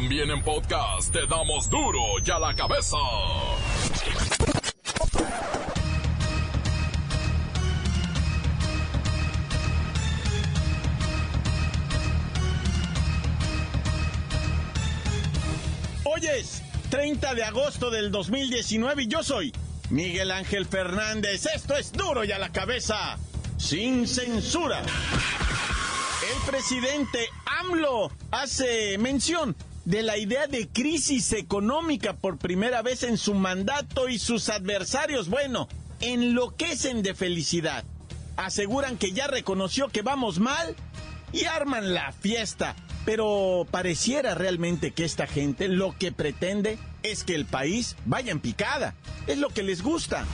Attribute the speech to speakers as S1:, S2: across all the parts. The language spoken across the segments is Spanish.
S1: También en podcast te damos duro y a la cabeza.
S2: Hoy es 30 de agosto del 2019 y yo soy Miguel Ángel Fernández. Esto es duro y a la cabeza, sin censura. El presidente AMLO hace mención de la idea de crisis económica por primera vez en su mandato y sus adversarios, bueno, enloquecen de felicidad. Aseguran que ya reconoció que vamos mal y arman la fiesta. Pero pareciera realmente que esta gente lo que pretende es que el país vaya en picada. Es lo que les gusta.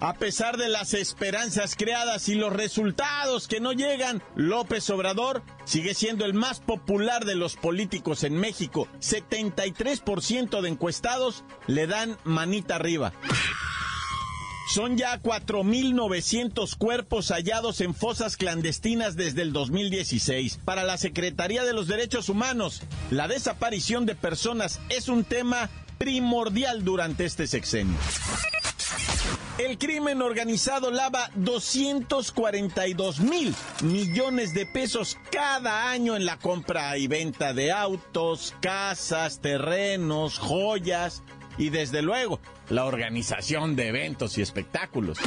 S2: A pesar de las esperanzas creadas y los resultados que no llegan, López Obrador sigue siendo el más popular de los políticos en México. 73% de encuestados le dan manita arriba. Son ya 4.900 cuerpos hallados en fosas clandestinas desde el 2016. Para la Secretaría de los Derechos Humanos, la desaparición de personas es un tema primordial durante este sexenio. El crimen organizado lava 242 mil millones de pesos cada año en la compra y venta de autos, casas, terrenos, joyas y desde luego la organización de eventos y espectáculos.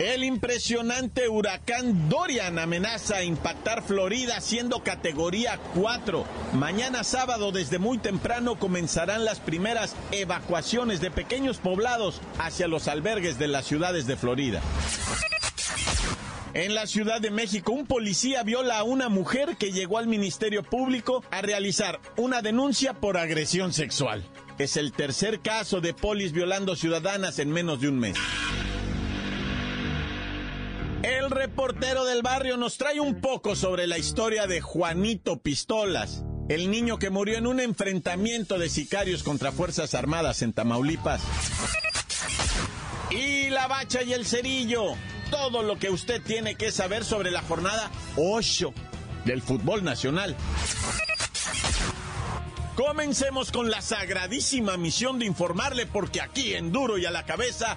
S2: El impresionante huracán Dorian amenaza a impactar Florida siendo categoría 4. Mañana sábado desde muy temprano comenzarán las primeras evacuaciones de pequeños poblados hacia los albergues de las ciudades de Florida. En la Ciudad de México, un policía viola a una mujer que llegó al Ministerio Público a realizar una denuncia por agresión sexual. Es el tercer caso de polis violando ciudadanas en menos de un mes. El reportero del barrio nos trae un poco sobre la historia de Juanito Pistolas, el niño que murió en un enfrentamiento de sicarios contra Fuerzas Armadas en Tamaulipas. Y la bacha y el cerillo, todo lo que usted tiene que saber sobre la jornada 8 del fútbol nacional. Comencemos con la sagradísima misión de informarle porque aquí en Duro y a la cabeza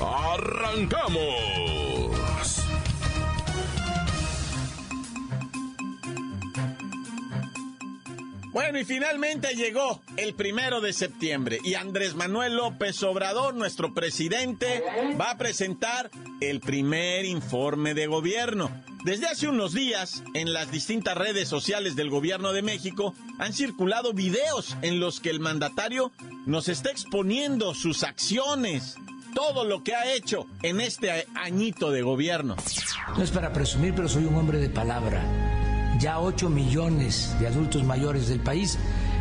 S1: ¡Arrancamos!
S2: Bueno, y finalmente llegó el primero de septiembre y Andrés Manuel López Obrador, nuestro presidente, va a presentar el primer informe de gobierno. Desde hace unos días, en las distintas redes sociales del gobierno de México, han circulado videos en los que el mandatario nos está exponiendo sus acciones, todo lo que ha hecho en este añito de gobierno.
S3: No es para presumir, pero soy un hombre de palabra. Ya 8 millones de adultos mayores del país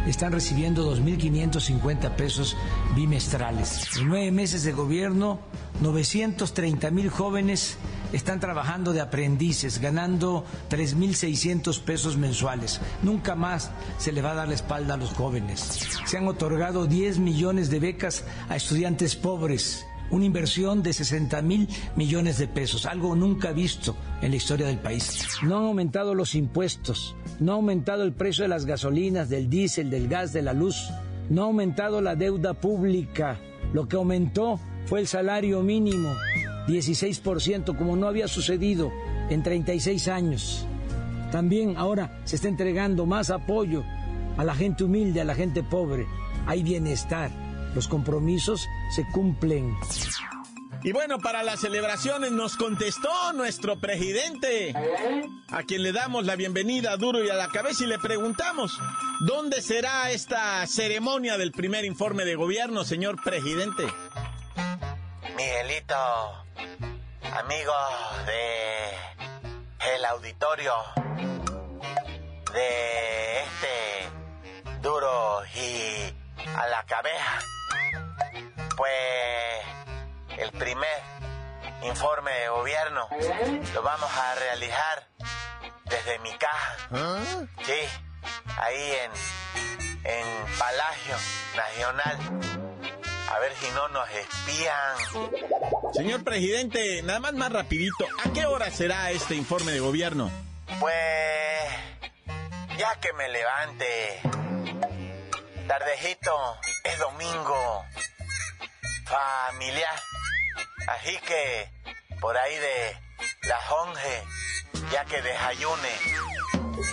S3: están recibiendo 2.550 pesos bimestrales. En nueve meses de gobierno, 930 mil jóvenes están trabajando de aprendices, ganando 3.600 pesos mensuales. Nunca más se le va a dar la espalda a los jóvenes. Se han otorgado 10 millones de becas a estudiantes pobres una inversión de 60 mil millones de pesos, algo nunca visto en la historia del país. No han aumentado los impuestos, no ha aumentado el precio de las gasolinas, del diésel, del gas, de la luz, no ha aumentado la deuda pública. Lo que aumentó fue el salario mínimo, 16%, como no había sucedido en 36 años. También ahora se está entregando más apoyo a la gente humilde, a la gente pobre. Hay bienestar los compromisos se cumplen.
S2: Y bueno, para las celebraciones nos contestó nuestro presidente, a quien le damos la bienvenida duro y a la cabeza y le preguntamos, ¿dónde será esta ceremonia del primer informe de gobierno, señor presidente?
S4: Miguelito, amigos de el auditorio de este y a la cabeza. Pues el primer informe de gobierno lo vamos a realizar desde mi caja. Sí, ahí en, en Palacio Nacional. A ver si no nos espían.
S2: Señor presidente, nada más más rapidito, ¿a qué hora será este informe de gobierno?
S4: Pues ya que me levante. Tardejito, es domingo. Familiar. Así que por ahí de las 11, ya que desayune,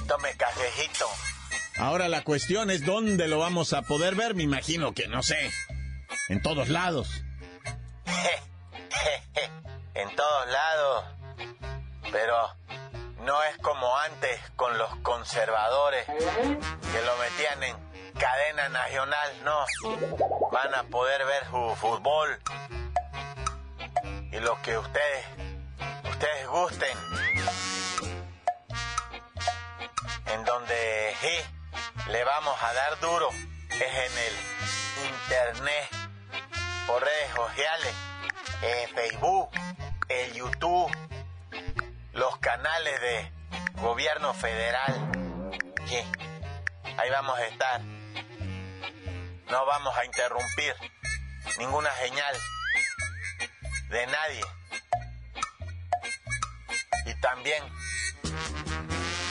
S4: tome cafecito.
S2: Ahora la cuestión es dónde lo vamos a poder ver, me imagino que no sé. En todos lados.
S4: en todos lados. Pero no es como antes con los conservadores que lo metían en cadena nacional, no. Van a poder ver su fútbol y lo que ustedes ustedes gusten. En donde sí, le vamos a dar duro es en el internet, por redes sociales, en Facebook, en YouTube, los canales de gobierno federal. Sí, ahí vamos a estar. No vamos a interrumpir ninguna señal de nadie. Y también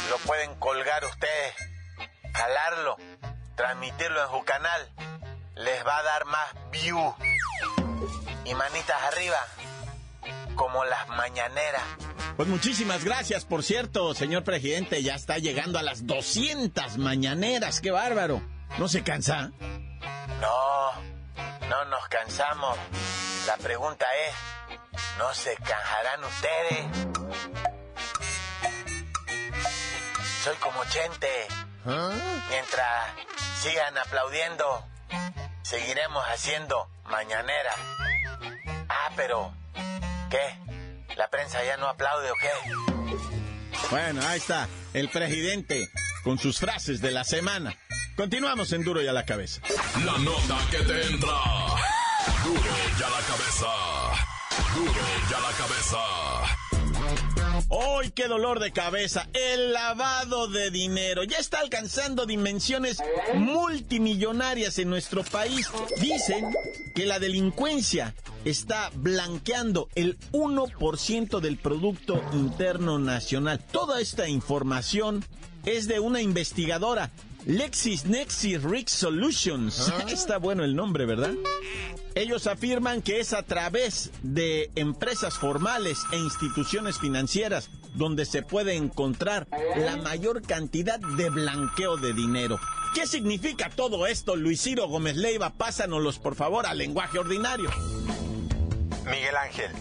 S4: lo pueden colgar ustedes, jalarlo, transmitirlo en su canal. Les va a dar más view y manitas arriba, como las mañaneras.
S2: Pues muchísimas gracias, por cierto, señor presidente. Ya está llegando a las 200 mañaneras. ¡Qué bárbaro! ¿No se cansa?
S4: No, no nos cansamos. La pregunta es, ¿no se cansarán ustedes? Soy como Chente. Mientras sigan aplaudiendo, seguiremos haciendo mañanera. Ah, pero, ¿qué? ¿La prensa ya no aplaude o qué?
S2: Bueno, ahí está, el presidente, con sus frases de la semana. Continuamos en Duro y a la cabeza.
S1: La nota que te entra. Duro y a la cabeza. Duro y a la cabeza.
S2: ¡Hoy qué dolor de cabeza! El lavado de dinero ya está alcanzando dimensiones multimillonarias en nuestro país. Dicen que la delincuencia está blanqueando el 1% del Producto Interno Nacional. Toda esta información es de una investigadora LexisNexis Risk Solutions. Está bueno el nombre, ¿verdad? Ellos afirman que es a través de empresas formales e instituciones financieras donde se puede encontrar la mayor cantidad de blanqueo de dinero. ¿Qué significa todo esto, Luis Ciro Gómez Leiva? Pásanoslos, por favor, al lenguaje ordinario.
S5: Miguel Ángel,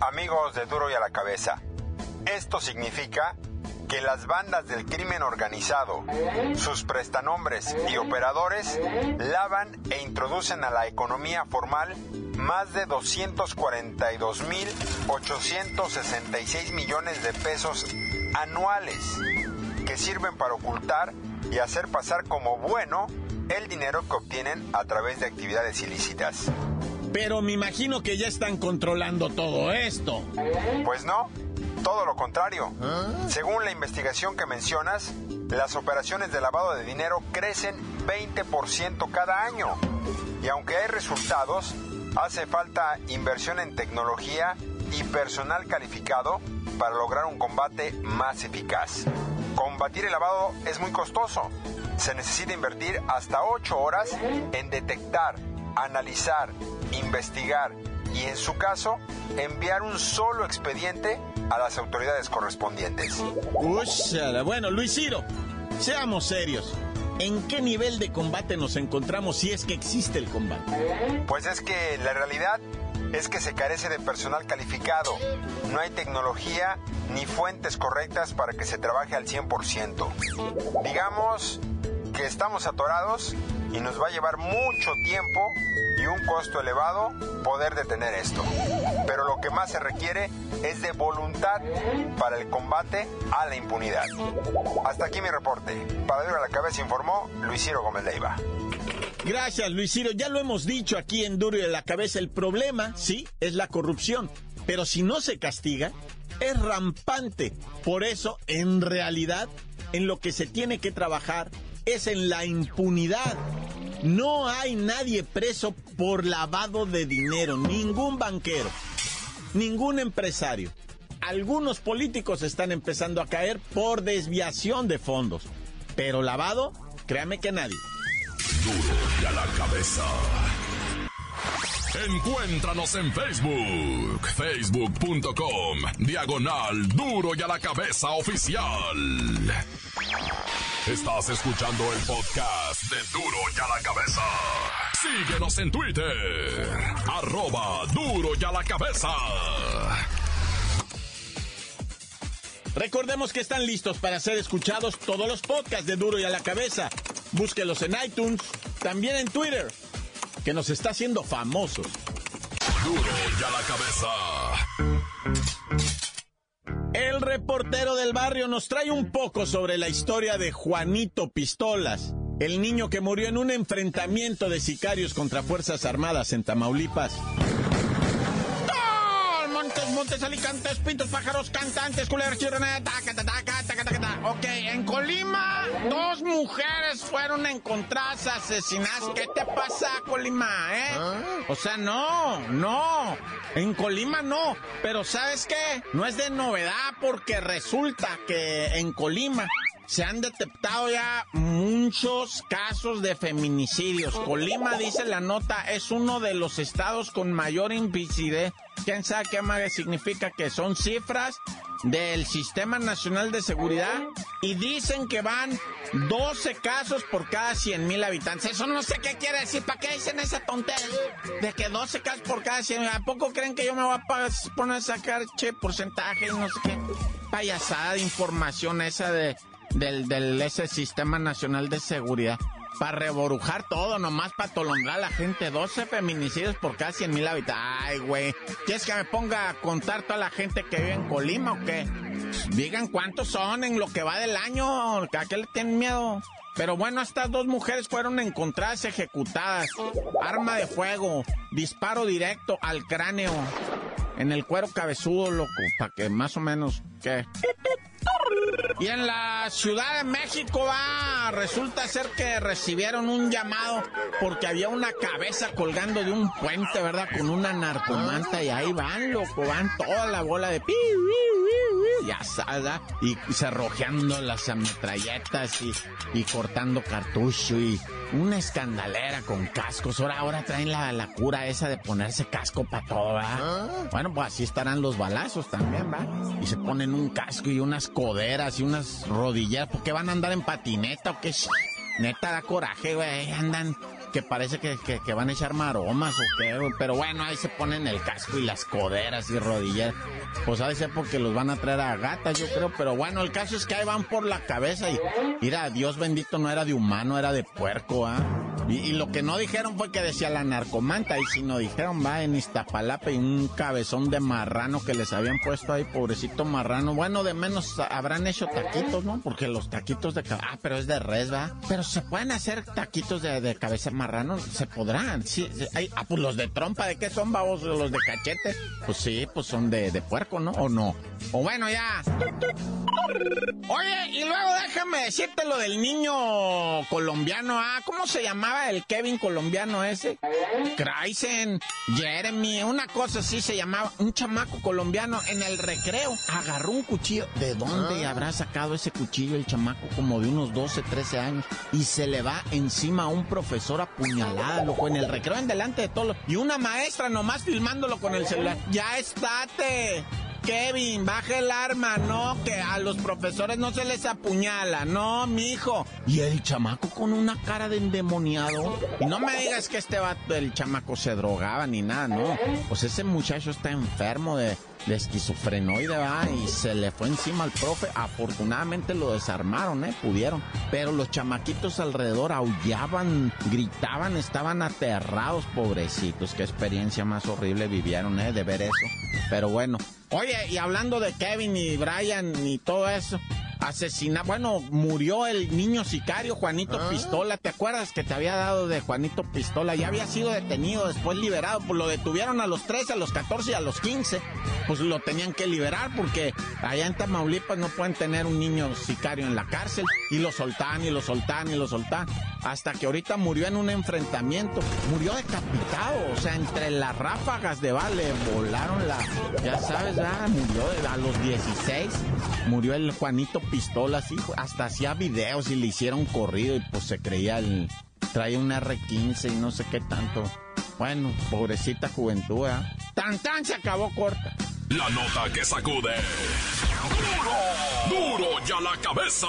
S5: amigos de Duro y a la Cabeza, esto significa que las bandas del crimen organizado, sus prestanombres y operadores lavan e introducen a la economía formal más de 242.866 millones de pesos anuales que sirven para ocultar y hacer pasar como bueno el dinero que obtienen a través de actividades ilícitas.
S2: Pero me imagino que ya están controlando todo esto.
S5: Pues no, todo lo contrario. Según la investigación que mencionas, las operaciones de lavado de dinero crecen 20% cada año. Y aunque hay resultados, hace falta inversión en tecnología y personal calificado para lograr un combate más eficaz. Combatir el lavado es muy costoso. Se necesita invertir hasta 8 horas en detectar, analizar, investigar y en su caso enviar un solo expediente a las autoridades correspondientes.
S2: bueno, Luis Ciro, seamos serios. ¿En qué nivel de combate nos encontramos si es que existe el combate?
S5: Pues es que la realidad es que se carece de personal calificado. No hay tecnología ni fuentes correctas para que se trabaje al 100%. Digamos que estamos atorados y nos va a llevar mucho tiempo y un costo elevado poder detener esto. Pero lo que más se requiere es de voluntad para el combate a la impunidad. Hasta aquí mi reporte. Para Duro a la Cabeza informó Luis Ciro Gómez Leiva.
S2: Gracias, Luis Ciro. Ya lo hemos dicho aquí en Duro y a la Cabeza. El problema, sí, es la corrupción. Pero si no se castiga, es rampante. Por eso, en realidad, en lo que se tiene que trabajar es en la impunidad. No hay nadie preso por lavado de dinero, ningún banquero, ningún empresario. Algunos políticos están empezando a caer por desviación de fondos, pero lavado, créame que nadie.
S1: Duro y a la cabeza. Encuéntranos en Facebook, facebook.com, diagonal duro y a la cabeza oficial. Estás escuchando el podcast de Duro y a la cabeza. Síguenos en Twitter, arroba duro y a la cabeza.
S2: Recordemos que están listos para ser escuchados todos los podcasts de Duro y a la cabeza. Búsquelos en iTunes, también en Twitter, que nos está haciendo famosos. El reportero del barrio nos trae un poco sobre la historia de Juanito Pistolas, el niño que murió en un enfrentamiento de sicarios contra Fuerzas Armadas en Tamaulipas. Montes, alicantes, pintos, pájaros, cantantes, culeros. Ok, en Colima, dos mujeres fueron encontradas asesinadas. ¿Qué te pasa, Colima, eh? O sea, no, no. En Colima no. Pero ¿sabes qué? No es de novedad porque resulta que en Colima se han detectado ya muchos casos de feminicidios. Colima, dice la nota, es uno de los estados con mayor índice. ¿Quién sabe qué más significa? Que son cifras del Sistema Nacional de Seguridad y dicen que van 12 casos por cada 100 mil habitantes. Eso no sé qué quiere decir. ¿Para qué dicen esa tontería? De que 12 casos por cada 100 ¿A poco creen que yo me voy a poner a sacar che porcentaje no sé qué? Payasada de información esa de del, del ese Sistema Nacional de Seguridad. Para reborujar todo, nomás para tolondrar a la gente. 12 feminicidios por cada 100 mil habitantes. Ay, güey. ¿Quieres que me ponga a contar toda la gente que vive en Colima o qué? Digan cuántos son en lo que va del año. ¿A qué le tienen miedo? Pero bueno, estas dos mujeres fueron encontradas ejecutadas. Arma de fuego, disparo directo al cráneo. En el cuero cabezudo, loco. Para que más o menos, ¿qué? Y en la Ciudad de México va, resulta ser que recibieron un llamado porque había una cabeza colgando de un puente, ¿verdad? Con una narcomanta y ahí van, loco, van toda la bola de pi, sabes, y cerrojeando las ametralletas y, y cortando cartucho y una escandalera con cascos. Ahora, ahora traen la, la cura esa de ponerse casco para todo, ¿va? Bueno, pues así estarán los balazos también, ¿va? Y se ponen un casco y unas coderas y unas rodilleras. ¿Por qué van a andar en patineta o qué? Neta da coraje, güey. Andan que parece que, que, van a echar maromas o qué, pero bueno, ahí se ponen el casco y las coderas y rodilleras. Pues a veces porque los van a traer a gatas, yo creo, pero bueno, el caso es que ahí van por la cabeza y mira, Dios bendito no era de humano, era de puerco, ¿ah? Y, lo que no dijeron fue que decía la narcomanta, y si no dijeron, va en Iztapalapa y un cabezón de marrano que les habían puesto ahí, pobrecito marrano. Bueno, de menos habrán hecho taquitos, ¿no? Porque los taquitos de cabeza, ah, pero es de res, va. Pero se pueden hacer taquitos de, de cabeza marrano, se podrán. Sí, hay, ah, pues los de trompa, ¿de qué son, babos? Los de cachete. Pues sí, pues son de, de puerco, ¿no? ¿O no? O bueno, ya. Oye, y luego déjame decirte lo del niño colombiano, ah, ¿cómo se llamaba el Kevin colombiano ese? Kreisen, Jeremy, una cosa así se llamaba, un chamaco colombiano en el recreo, agarró un cuchillo, ¿de dónde habrá sacado ese cuchillo el chamaco? Como de unos 12, 13 años, y se le va encima a un profesor apuñalado, loco, en el recreo en delante de todos, y una maestra nomás filmándolo con el celular, ya estate. Kevin, baja el arma, no, que a los profesores no se les apuñala, no, mijo. Y el chamaco con una cara de endemoniado. Y no me digas que este vato, el chamaco se drogaba ni nada, no. Pues ese muchacho está enfermo de, de esquizofrenoide. Y se le fue encima al profe. Afortunadamente lo desarmaron, ¿eh? Pudieron. Pero los chamaquitos alrededor aullaban, gritaban, estaban aterrados, pobrecitos. Qué experiencia más horrible vivieron, ¿eh? De ver eso. Pero bueno. Oye, y hablando de Kevin y Brian y todo eso, asesina, bueno, murió el niño sicario Juanito ah. Pistola. ¿Te acuerdas que te había dado de Juanito Pistola? Ya había sido detenido, después liberado. Pues lo detuvieron a los 13, a los 14 y a los 15. Pues lo tenían que liberar porque allá en Tamaulipas no pueden tener un niño sicario en la cárcel. Y lo soltan y lo soltan y lo soltan. Hasta que ahorita murió en un enfrentamiento. Murió decapitado. O sea, entre las ráfagas de vale volaron la. Ya sabes, murió a los 16. Murió el Juanito pistolas, y hasta hacía videos y le hicieron corrido y pues se creía el... Traía un R15 y no sé qué tanto. Bueno, pobrecita juventud, ¿eh? ¡Tan, tan! Se acabó corta.
S1: La nota que sacude. ¡Duro! ¡Duro ya la cabeza!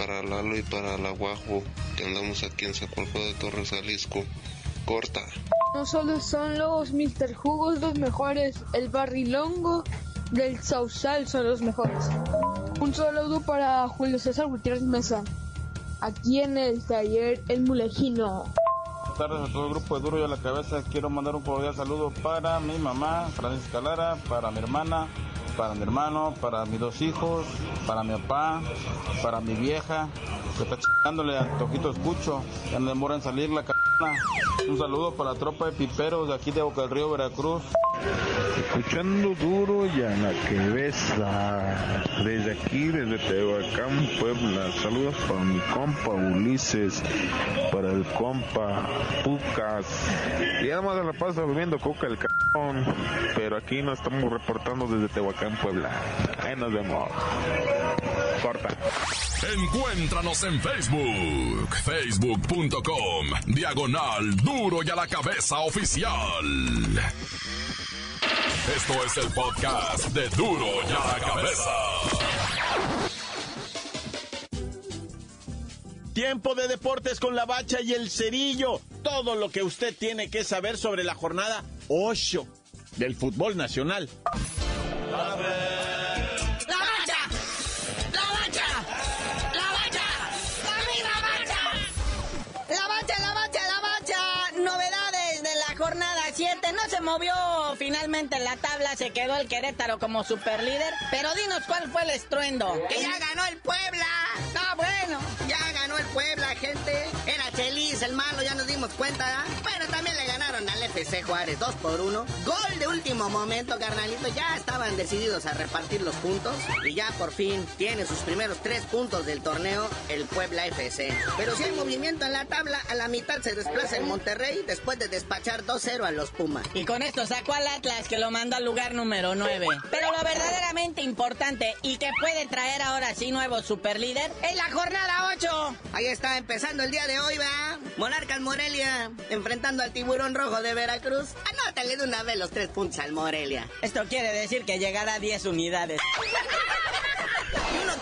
S6: para Lalo y para la Guajo, que andamos aquí en Zapalco de Torres, Jalisco. Corta.
S7: No solo son los Mr. Jugos los mejores, el Barrilongo del Sausal son los mejores. Un saludo para Julio César Gutiérrez Mesa, aquí en el taller El Mulejino.
S8: Buenas tardes a todo el grupo de Duro y a la Cabeza. Quiero mandar un cordial saludo para mi mamá, Francisca Lara, para mi hermana, para mi hermano, para mis dos hijos, para mi papá, para mi vieja, que está chingándole a Tojito Escucho, ya no demora en salir la. Un saludo para la tropa de piperos de aquí de Boca del Río, Veracruz.
S9: Escuchando duro y a la besa. Desde aquí, desde Tehuacán, Puebla. Saludos para mi compa Ulises, para el compa Pucas. Y además de la pasa bebiendo coca el cabrón. Pero aquí nos estamos reportando desde Tehuacán, Puebla. Ahí nos vemos. Corta.
S1: Encuéntranos en Facebook, facebook.com, diagonal duro y a la cabeza oficial. Esto es el podcast de duro y a la cabeza.
S2: Tiempo de deportes con la bacha y el cerillo. Todo lo que usted tiene que saber sobre la jornada 8 del fútbol nacional.
S10: Movió finalmente en la tabla, se quedó el Querétaro como superlíder. Pero dinos cuál fue el estruendo.
S11: Que ya ganó el Puebla.
S10: Ah, bueno.
S11: Ya ganó el Puebla, gente. Era Chelis, el malo, ya nos dimos cuenta. Bueno, también al FC Juárez 2 por 1. Gol de último momento, carnalito. Ya estaban decididos a repartir los puntos. Y ya por fin tiene sus primeros tres puntos del torneo el Puebla FC. Pero si hay movimiento en la tabla, a la mitad se desplaza el Monterrey después de despachar 2-0 a los Pumas.
S10: Y con esto sacó al Atlas que lo mandó al lugar número 9. Pero lo importante y que puede traer ahora sí nuevo superlíder es la jornada 8.
S11: Ahí está empezando el día de hoy, va. Monarcas Morelia enfrentando al tiburón rojo de Veracruz. Anótale de una vez los tres puntos al Morelia.
S10: Esto quiere decir que llegará a 10 unidades.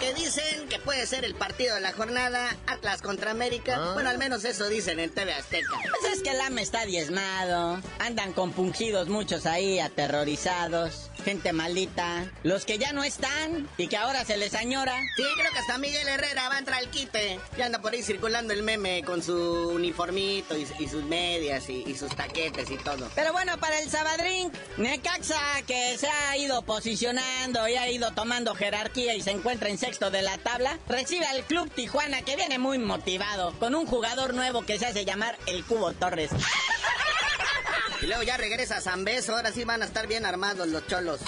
S11: Y que dicen que puede ser el partido de la jornada, Atlas contra América. Ah. Bueno, al menos eso dicen en TV Azteca.
S10: Pues es que el AME está diezmado. Andan compungidos muchos ahí, aterrorizados gente malita, los que ya no están y que ahora se les añora.
S11: Sí, creo que hasta Miguel Herrera va a entrar al quite. Ya anda por ahí circulando el meme con su uniformito y, sus medias y, sus taquetes y todo.
S10: Pero bueno, para el Sabadrín, Necaxa, que se ha ido posicionando y ha ido tomando jerarquía y se encuentra en sexto de la tabla, recibe al Club Tijuana, que viene muy motivado, con un jugador nuevo que se hace llamar el Cubo Torres.
S11: Y luego ya regresa a San Beso, ahora sí van a estar bien armados los cholos.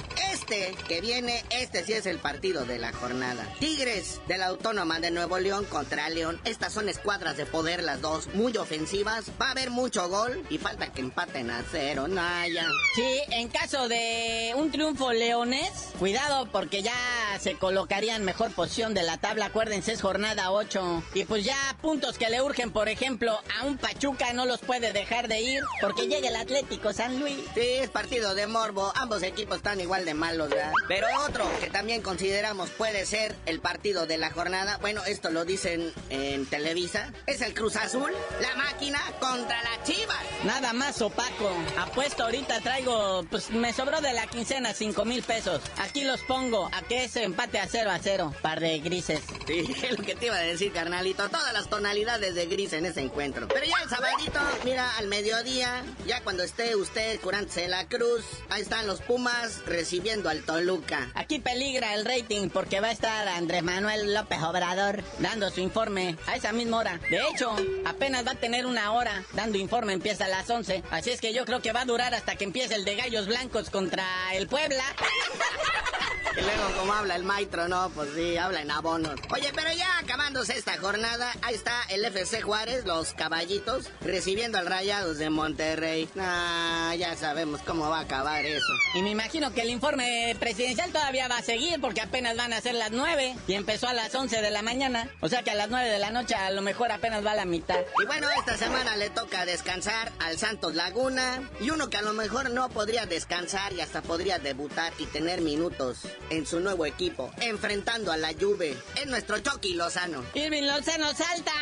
S11: Este que viene, este sí es el partido de la jornada. Tigres de la Autónoma de Nuevo León contra León. Estas son escuadras de poder las dos, muy ofensivas. Va a haber mucho gol y falta que empaten a cero, Naya.
S10: Sí, en caso de un triunfo leonés, cuidado porque ya se colocaría en mejor posición de la tabla. Acuérdense, es jornada 8. Y pues ya puntos que le urgen, por ejemplo, a un Pachuca no los puede dejar de ir porque llega el Atlético San Luis.
S11: Sí, es partido de morbo. Ambos equipos están igual de malos, ¿verdad? Pero otro que también consideramos puede ser el partido de la jornada, bueno, esto lo dicen en Televisa, es el Cruz Azul, la máquina contra la Chivas.
S10: Nada más opaco. Apuesto ahorita traigo, pues me sobró de la quincena 5 mil pesos. Aquí los pongo a que ese empate a 0 a 0. Par de grises.
S11: Sí, es lo que te iba a decir, carnalito. Todas las tonalidades de gris en ese encuentro. Pero ya el sabadito, mira, al mediodía, ya cuando esté usted curándose la cruz, ahí están los Pumas recibiendo al Toluca.
S10: Aquí peligra el rating porque va a estar Andrés Manuel López Obrador dando su informe a esa misma hora. De hecho, apenas va a tener una hora dando informe, empieza a las 11. Así es que yo creo que va a durar hasta que empiece el de Gallos Blancos contra el Puebla.
S11: Y luego, como habla el maestro, no, pues sí, habla en abonos. Oye, pero ya acabándose esta jornada, ahí está el FC Juárez, los caballitos, recibiendo al Rayados de Monterrey. Ah, ya sabemos cómo va a acabar eso.
S10: Y me imagino que el informe presidencial todavía va a seguir porque apenas van a ser las 9 y empezó a las 11 de la mañana. O sea que a las 9 de la noche a lo mejor apenas va a la mitad.
S11: Y bueno, esta semana le toca descansar al Santos Laguna y uno que a lo mejor no podría descansar y hasta podría debutar y tener minutos en su nuevo equipo, enfrentando a la Juve. Es nuestro Chucky Lozano.
S10: Irving Lozano salta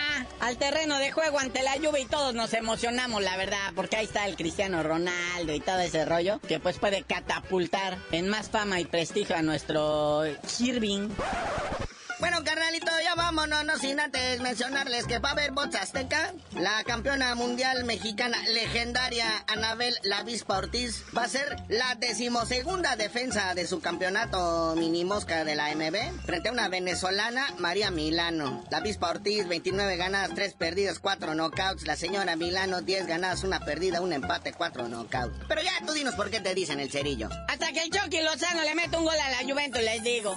S10: al terreno de juego ante la Juve y todos nos emocionamos, la verdad, porque ahí está el Cristiano Ronaldo y todo ese rollo que pues puede catapultar en más fama y prestigio a nuestro Irving.
S11: Bueno, carnalito, ya vámonos, no sin antes mencionarles que va a haber bots azteca. La campeona mundial mexicana legendaria Anabel La Vispa Ortiz va a ser la decimosegunda defensa de su campeonato mini mosca de la MB frente a una venezolana, María Milano. La Vispa Ortiz, 29 ganadas, 3 perdidas, 4 knockouts. La señora Milano, 10 ganadas, 1 perdida, 1 empate, 4 knockouts. Pero ya tú dinos por qué te dicen el cerillo.
S10: Hasta que el Chucky Lozano le mete un gol a la Juventus, les digo.